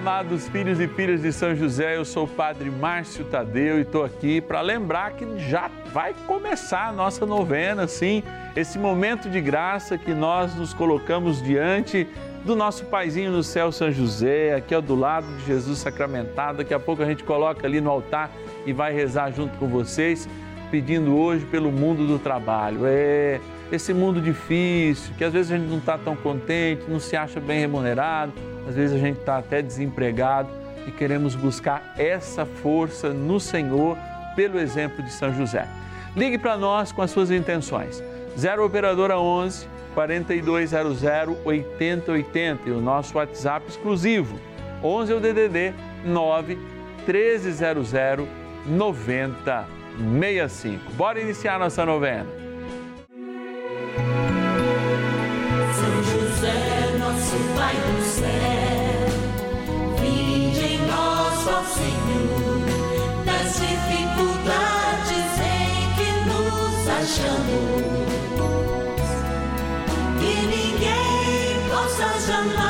amados filhos e filhas de São José, eu sou o Padre Márcio Tadeu e estou aqui para lembrar que já vai começar a nossa novena, sim, esse momento de graça que nós nos colocamos diante do nosso paizinho no céu, São José, aqui ao do lado de Jesus sacramentado. Daqui a pouco a gente coloca ali no altar e vai rezar junto com vocês, pedindo hoje pelo mundo do trabalho. É esse mundo difícil, que às vezes a gente não está tão contente, não se acha bem remunerado, às vezes a gente está até desempregado e queremos buscar essa força no Senhor pelo exemplo de São José. Ligue para nós com as suas intenções. 0 Operadora 11 4200 8080 e o nosso WhatsApp exclusivo 11 é o DDD 9 1300 9065. Bora iniciar nossa novena. Achamos. Que ninguém possa jamais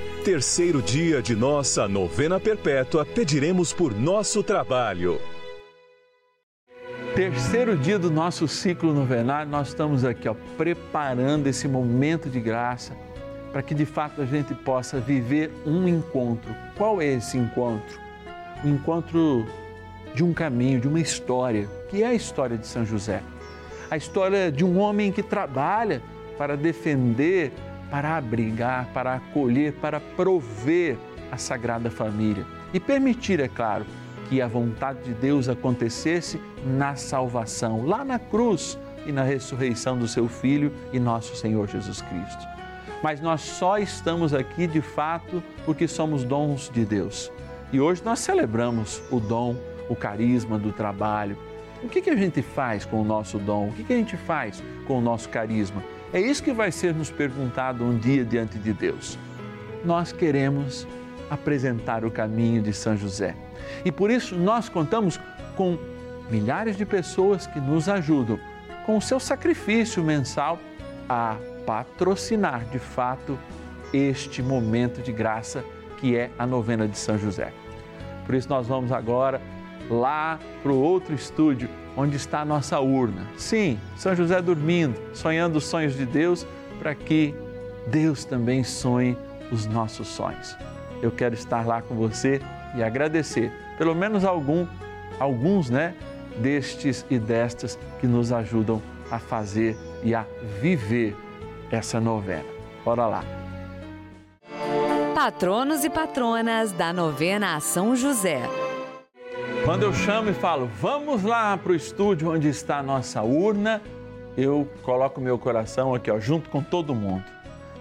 terceiro dia de nossa novena perpétua, pediremos por nosso trabalho. Terceiro dia do nosso ciclo novenário, nós estamos aqui ó, preparando esse momento de graça para que de fato a gente possa viver um encontro. Qual é esse encontro? O encontro de um caminho, de uma história, que é a história de São José. A história de um homem que trabalha para defender, para abrigar, para acolher, para prover a Sagrada Família e permitir, é claro, que a vontade de Deus acontecesse na salvação, lá na cruz e na ressurreição do seu Filho e nosso Senhor Jesus Cristo. Mas nós só estamos aqui de fato porque somos dons de Deus. E hoje nós celebramos o dom, o carisma do trabalho. O que, que a gente faz com o nosso dom? O que, que a gente faz com o nosso carisma? É isso que vai ser nos perguntado um dia diante de Deus. Nós queremos apresentar o caminho de São José. E por isso nós contamos com milhares de pessoas que nos ajudam com o seu sacrifício mensal a patrocinar de fato este momento de graça que é a novena de São José. Por isso nós vamos agora lá para o outro estúdio onde está a nossa urna. Sim, São José dormindo, sonhando os sonhos de Deus para que Deus também sonhe os nossos sonhos. Eu quero estar lá com você e agradecer, pelo menos algum, alguns, né, destes e destas que nos ajudam a fazer e a viver essa novena. Bora lá. Patronos e patronas da novena a São José. Quando eu chamo e falo, vamos lá para o estúdio onde está a nossa urna, eu coloco meu coração aqui, ó, junto com todo mundo.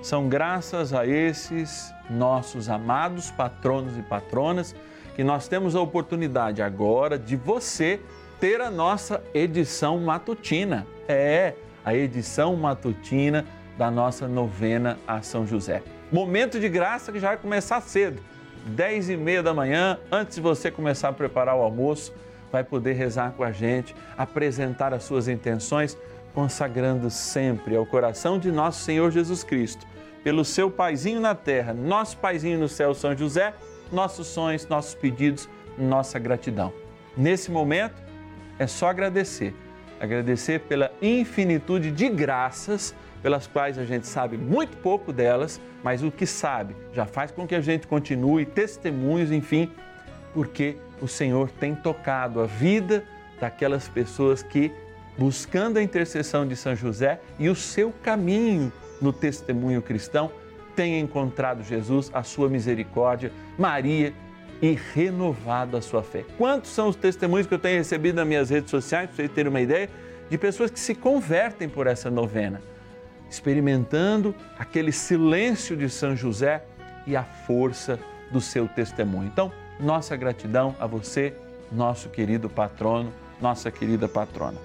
São graças a esses nossos amados patronos e patronas que nós temos a oportunidade agora de você ter a nossa edição matutina. É, a edição matutina da nossa novena a São José. Momento de graça que já vai começar cedo, 10 e meia da manhã, antes de você começar a preparar o almoço, vai poder rezar com a gente, apresentar as suas intenções, consagrando sempre ao coração de nosso Senhor Jesus Cristo, pelo seu paizinho na terra, nosso paizinho no céu, São José, nossos sonhos, nossos pedidos, nossa gratidão. Nesse momento, é só agradecer. Agradecer pela infinitude de graças pelas quais a gente sabe muito pouco delas, mas o que sabe já faz com que a gente continue testemunhos, enfim, porque o Senhor tem tocado a vida daquelas pessoas que, buscando a intercessão de São José e o seu caminho no testemunho cristão, têm encontrado Jesus, a sua misericórdia, Maria e renovado a sua fé. Quantos são os testemunhos que eu tenho recebido nas minhas redes sociais, para vocês terem uma ideia, de pessoas que se convertem por essa novena, experimentando aquele silêncio de São José e a força do seu testemunho. Então, nossa gratidão a você, nosso querido patrono, nossa querida patrona.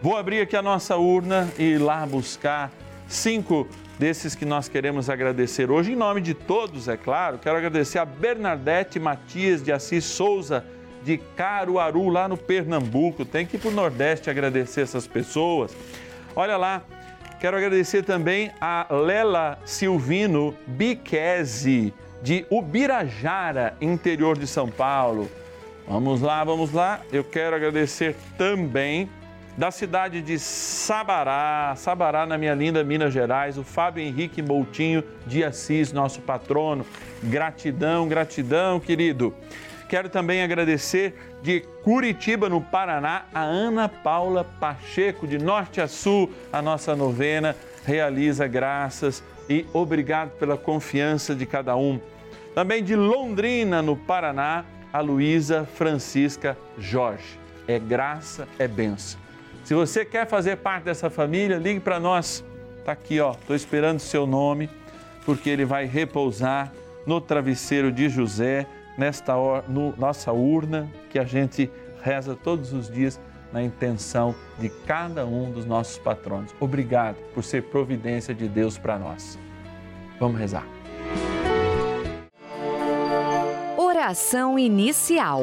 Vou abrir aqui a nossa urna e ir lá buscar cinco desses que nós queremos agradecer hoje. Em nome de todos, é claro, quero agradecer a Bernadette Matias de Assis Souza, de Caruaru, lá no Pernambuco. Tem que ir para o Nordeste agradecer essas pessoas. Olha lá, quero agradecer também a Lela Silvino Biquese de Ubirajara, interior de São Paulo. Vamos lá, vamos lá. Eu quero agradecer também da cidade de Sabará, Sabará, na minha linda Minas Gerais, o Fábio Henrique Moutinho de Assis, nosso patrono. Gratidão, gratidão, querido. Quero também agradecer de Curitiba, no Paraná, a Ana Paula Pacheco, de norte a sul, a nossa novena realiza graças e obrigado pela confiança de cada um. Também de Londrina, no Paraná, a Luísa Francisca Jorge. É graça, é benção. Se você quer fazer parte dessa família, ligue para nós. Está aqui, ó. Estou esperando o seu nome, porque ele vai repousar no travesseiro de José, nesta no, nossa urna que a gente reza todos os dias na intenção de cada um dos nossos patronos. Obrigado por ser providência de Deus para nós. Vamos rezar. Oração inicial.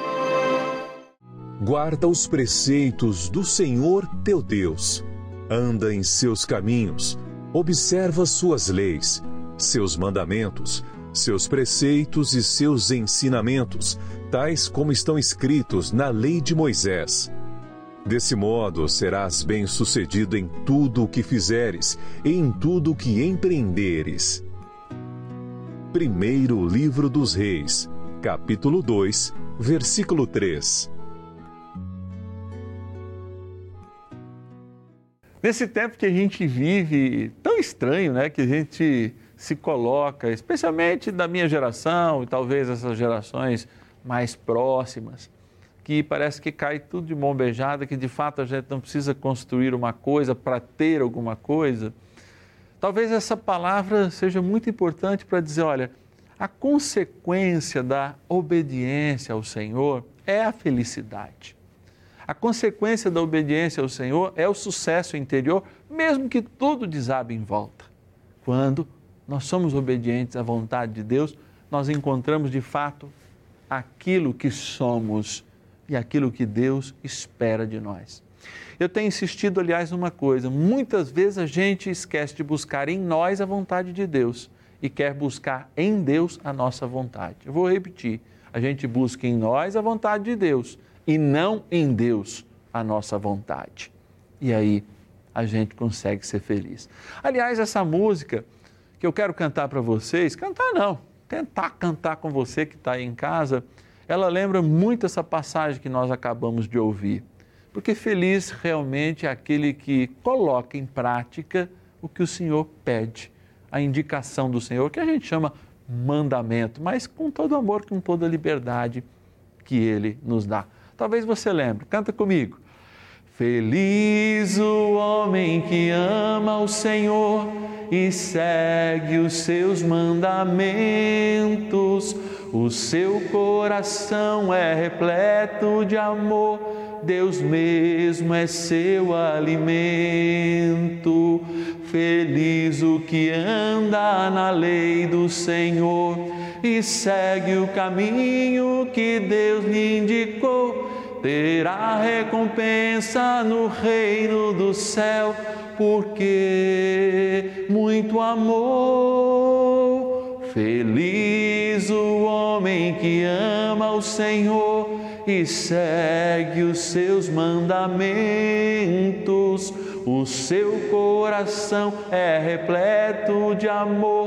Guarda os preceitos do Senhor teu Deus. Anda em seus caminhos. Observa suas leis, seus mandamentos, seus preceitos e seus ensinamentos, tais como estão escritos na lei de Moisés. Desse modo serás bem-sucedido em tudo o que fizeres e em tudo o que empreenderes. Primeiro Livro dos Reis, capítulo 2, versículo 3. Nesse tempo que a gente vive tão estranho, né, que a gente se coloca, especialmente da minha geração e talvez essas gerações mais próximas, que parece que cai tudo de mão beijada, que de fato a gente não precisa construir uma coisa para ter alguma coisa. Talvez essa palavra seja muito importante para dizer, olha, a consequência da obediência ao Senhor é a felicidade. A consequência da obediência ao Senhor é o sucesso interior, mesmo que tudo desabe em volta. Quando nós somos obedientes à vontade de Deus, nós encontramos de fato aquilo que somos e aquilo que Deus espera de nós. Eu tenho insistido, aliás, numa coisa: muitas vezes a gente esquece de buscar em nós a vontade de Deus e quer buscar em Deus a nossa vontade. Eu vou repetir: a gente busca em nós a vontade de Deus e não em Deus a nossa vontade. E aí a gente consegue ser feliz. Aliás, essa música que eu quero cantar para vocês, cantar não, tentar cantar com você que está aí em casa, ela lembra muito essa passagem que nós acabamos de ouvir. Porque feliz realmente é aquele que coloca em prática o que o Senhor pede, a indicação do Senhor, que a gente chama mandamento, mas com todo amor, com toda liberdade que Ele nos dá. Talvez você lembre, canta comigo. Feliz o homem que ama o Senhor e segue os seus mandamentos. O seu coração é repleto de amor, Deus mesmo é seu alimento. Feliz o que anda na lei do Senhor e segue o caminho que Deus lhe indicou terá recompensa no reino do céu, porque muito amor. Feliz o homem que ama o Senhor e segue os seus mandamentos. O seu coração é repleto de amor.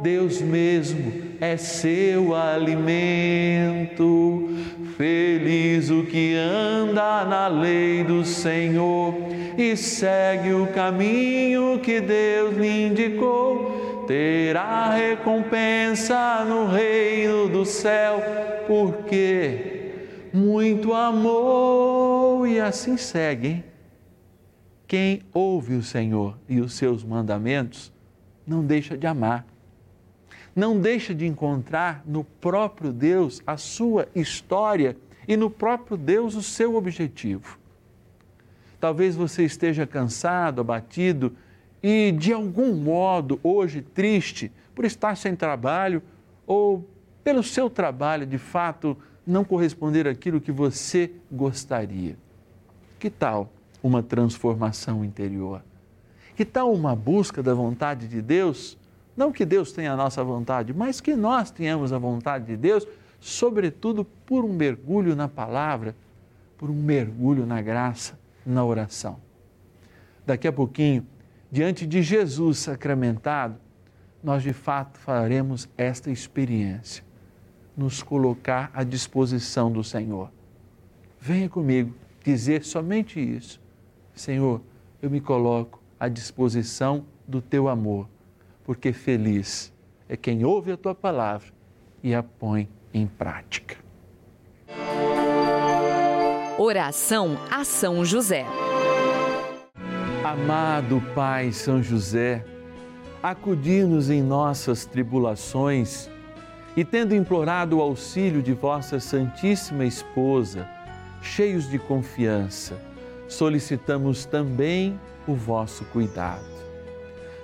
Deus mesmo é seu alimento. Feliz o que anda na lei do Senhor e segue o caminho que Deus lhe indicou, terá recompensa no reino do céu, porque muito amor e assim segue. Hein? Quem ouve o Senhor e os seus mandamentos não deixa de amar não deixa de encontrar no próprio Deus a sua história e no próprio Deus o seu objetivo. Talvez você esteja cansado, abatido e de algum modo hoje triste por estar sem trabalho ou pelo seu trabalho de fato não corresponder àquilo que você gostaria. Que tal uma transformação interior? Que tal uma busca da vontade de Deus? Não que Deus tenha a nossa vontade, mas que nós tenhamos a vontade de Deus, sobretudo por um mergulho na palavra, por um mergulho na graça, na oração. Daqui a pouquinho, diante de Jesus sacramentado, nós de fato faremos esta experiência, nos colocar à disposição do Senhor. Venha comigo dizer somente isso. Senhor, eu me coloco à disposição do teu amor porque feliz é quem ouve a tua palavra e a põe em prática. Oração a São José. Amado Pai São José, acudir-nos em nossas tribulações e, tendo implorado o auxílio de vossa Santíssima Esposa, cheios de confiança, solicitamos também o vosso cuidado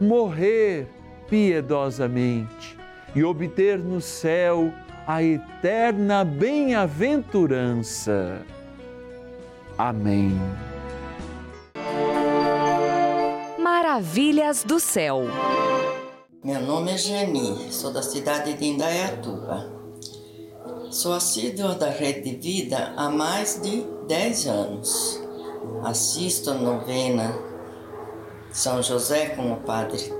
morrer piedosamente e obter no céu a eterna bem-aventurança. Amém. Maravilhas do céu. Meu nome é Geni, sou da cidade de Indaiatuba. Sou assídua da Rede de Vida há mais de 10 anos. Assisto a novena São José com o Padre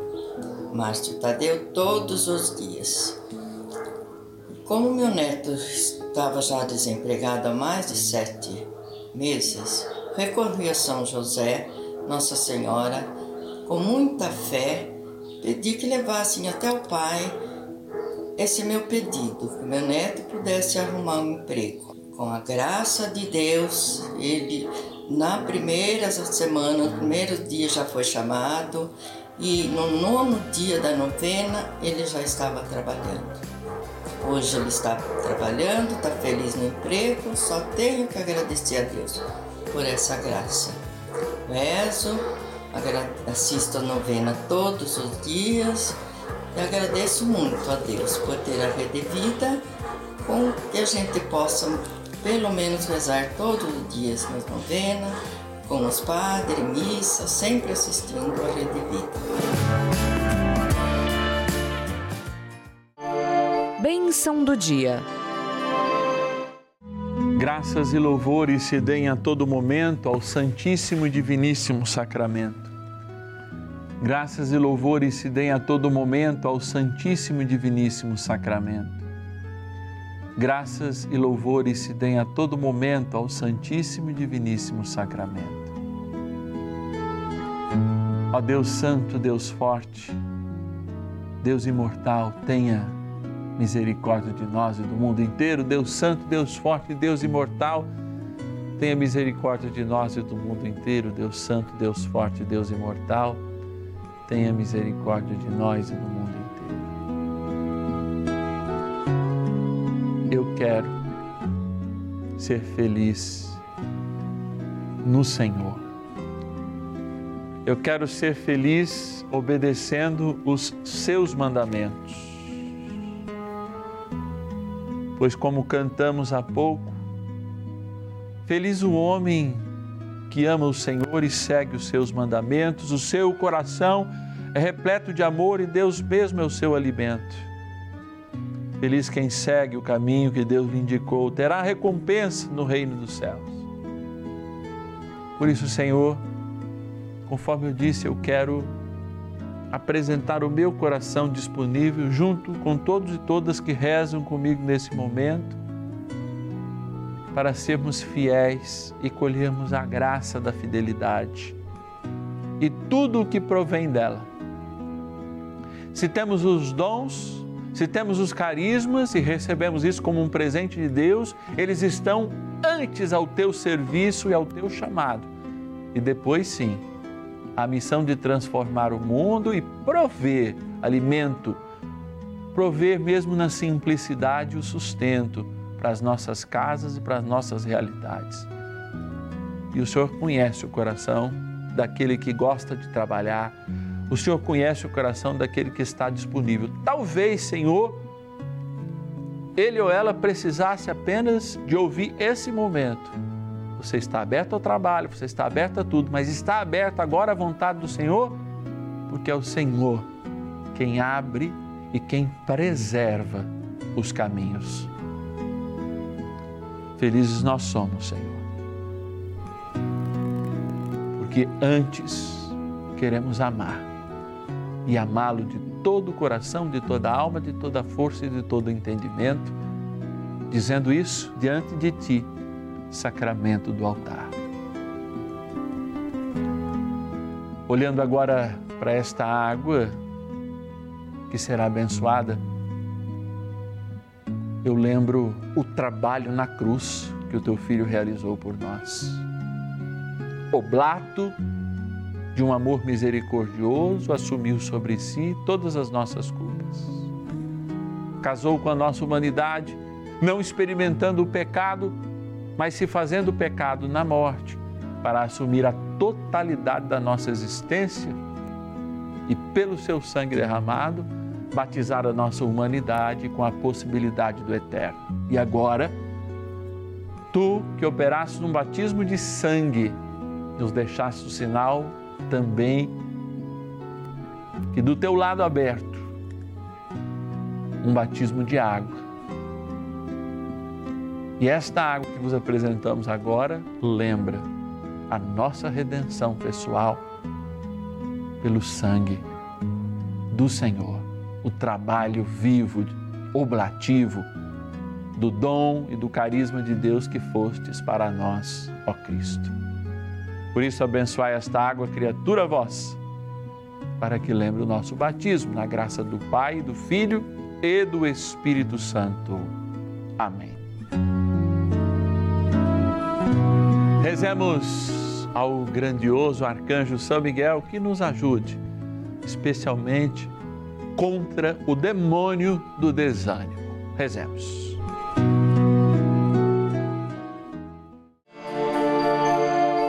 Márcio Tadeu todos os dias. Como meu neto estava já desempregado há mais de sete meses, recorri a São José, Nossa Senhora, com muita fé, pedi que levassem até o Pai esse meu pedido, que meu neto pudesse arrumar um emprego. Com a graça de Deus, ele na primeira semana, no primeiro dia já foi chamado e no nono dia da novena ele já estava trabalhando. Hoje ele está trabalhando, está feliz no emprego, só tenho que agradecer a Deus por essa graça. Rezo, assisto a novena todos os dias e agradeço muito a Deus por ter a rede vida com que a gente possa pelo menos rezar todos os dias nas novenas, com os padres, missa, sempre assistindo a rede vida. Bênção do dia. Graças e louvores se deem a todo momento ao Santíssimo e Diviníssimo Sacramento. Graças e louvores se deem a todo momento ao Santíssimo e Diviníssimo Sacramento. Graças e louvores se deem a todo momento ao Santíssimo e Diviníssimo Sacramento. Ó Deus Santo, Deus Forte, Deus Imortal, tenha misericórdia de nós e do mundo inteiro. Deus Santo, Deus Forte, Deus Imortal, tenha misericórdia de nós e do mundo inteiro. Deus Santo, Deus Forte, Deus Imortal, tenha misericórdia de nós e do mundo inteiro. Quero ser feliz no Senhor. Eu quero ser feliz obedecendo os seus mandamentos pois, como cantamos há pouco, feliz o homem que ama o Senhor e segue os seus mandamentos, o seu coração é repleto de amor e Deus mesmo é o seu alimento. Feliz quem segue o caminho que Deus lhe indicou, terá recompensa no reino dos céus. Por isso, Senhor, conforme eu disse, eu quero apresentar o meu coração disponível junto com todos e todas que rezam comigo nesse momento, para sermos fiéis e colhermos a graça da fidelidade e tudo o que provém dela. Se temos os dons, se temos os carismas e recebemos isso como um presente de Deus, eles estão antes ao teu serviço e ao teu chamado. E depois sim, a missão de transformar o mundo e prover alimento, prover mesmo na simplicidade o sustento para as nossas casas e para as nossas realidades. E o Senhor conhece o coração daquele que gosta de trabalhar, o Senhor conhece o coração daquele que está disponível. Talvez, Senhor, ele ou ela precisasse apenas de ouvir esse momento. Você está aberto ao trabalho, você está aberto a tudo, mas está aberto agora à vontade do Senhor, porque é o Senhor quem abre e quem preserva os caminhos. Felizes nós somos, Senhor, porque antes queremos amar e amá-lo de todo o coração, de toda a alma, de toda a força e de todo o entendimento, dizendo isso diante de Ti, sacramento do altar. Olhando agora para esta água que será abençoada, eu lembro o trabalho na cruz que o teu filho realizou por nós. Oblato de um amor misericordioso, assumiu sobre si todas as nossas culpas. Casou com a nossa humanidade, não experimentando o pecado, mas se fazendo pecado na morte, para assumir a totalidade da nossa existência e, pelo seu sangue derramado, batizar a nossa humanidade com a possibilidade do eterno. E agora, tu que operaste num batismo de sangue, nos deixaste o sinal também que do teu lado aberto um batismo de água. E esta água que vos apresentamos agora lembra a nossa redenção pessoal pelo sangue do Senhor, o trabalho vivo, oblativo do dom e do carisma de Deus que fostes para nós, ó Cristo. Por isso, abençoai esta água, criatura vós, para que lembre o nosso batismo, na graça do Pai, do Filho e do Espírito Santo. Amém. Rezemos ao grandioso arcanjo São Miguel que nos ajude, especialmente contra o demônio do desânimo. Rezemos.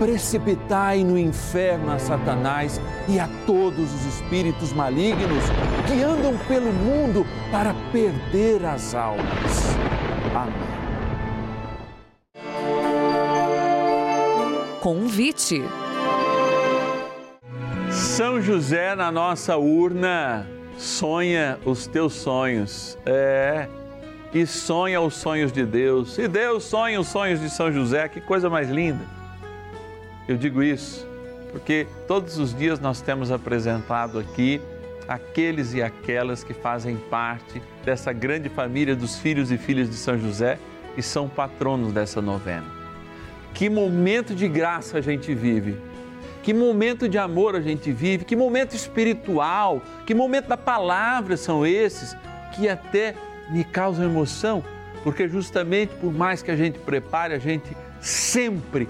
precipitai no inferno a Satanás e a todos os espíritos malignos que andam pelo mundo para perder as almas. Amém. Convite. São José na nossa urna sonha os teus sonhos. É. E sonha os sonhos de Deus. E Deus sonha os sonhos de São José, que coisa mais linda. Eu digo isso porque todos os dias nós temos apresentado aqui aqueles e aquelas que fazem parte dessa grande família dos filhos e filhas de São José e são patronos dessa novena. Que momento de graça a gente vive, que momento de amor a gente vive, que momento espiritual, que momento da palavra são esses que até me causam emoção, porque justamente por mais que a gente prepare, a gente sempre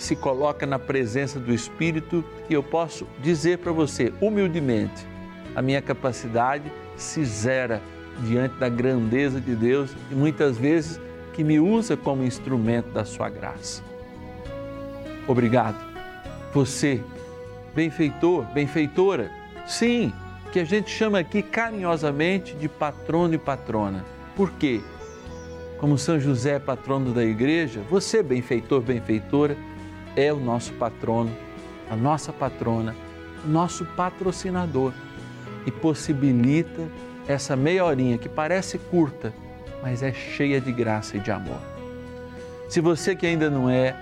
se coloca na presença do Espírito e eu posso dizer para você, humildemente, a minha capacidade se zera diante da grandeza de Deus e muitas vezes que me usa como instrumento da sua graça. Obrigado. Você, benfeitor, benfeitora, sim, que a gente chama aqui carinhosamente de patrono e patrona. Por quê? Como São José é patrono da igreja, você, benfeitor, benfeitora, é o nosso patrono, a nossa patrona, nosso patrocinador e possibilita essa meia horinha que parece curta, mas é cheia de graça e de amor. Se você que ainda não é,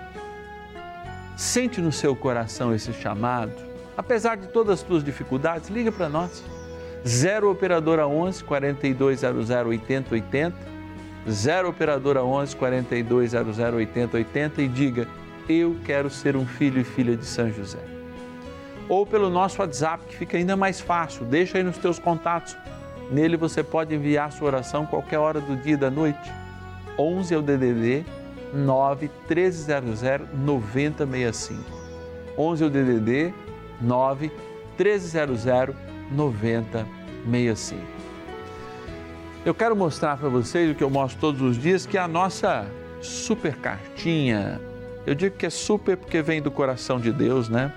sente no seu coração esse chamado, apesar de todas as suas dificuldades, liga para nós. 0 operadora 11 4200 8080, 0 operadora 11 4200 8080 e diga: eu quero ser um filho e filha de São José. ou pelo nosso WhatsApp, que fica ainda mais fácil. Deixa aí nos teus contatos. Nele você pode enviar sua oração qualquer hora do dia e da noite. 11 é o DDD 9 1300 9065. 11 é o DDD 9 1300 9065. Eu quero mostrar para vocês o que eu mostro todos os dias, que é a nossa super cartinha. Eu digo que é super porque vem do coração de Deus, né?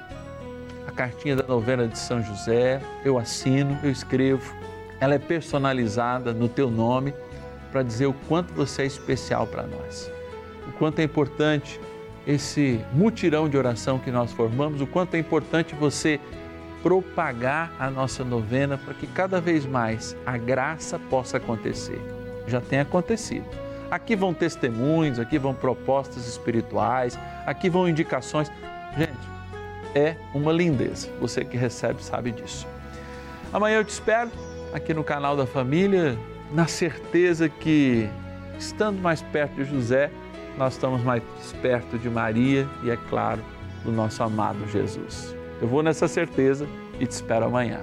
A cartinha da novena de São José, eu assino, eu escrevo. Ela é personalizada no teu nome para dizer o quanto você é especial para nós. O quanto é importante esse mutirão de oração que nós formamos, o quanto é importante você propagar a nossa novena para que cada vez mais a graça possa acontecer. Já tem acontecido. Aqui vão testemunhos, aqui vão propostas espirituais, aqui vão indicações. Gente, é uma lindeza. Você que recebe sabe disso. Amanhã eu te espero aqui no canal da família, na certeza que, estando mais perto de José, nós estamos mais perto de Maria e, é claro, do nosso amado Jesus. Eu vou nessa certeza e te espero amanhã.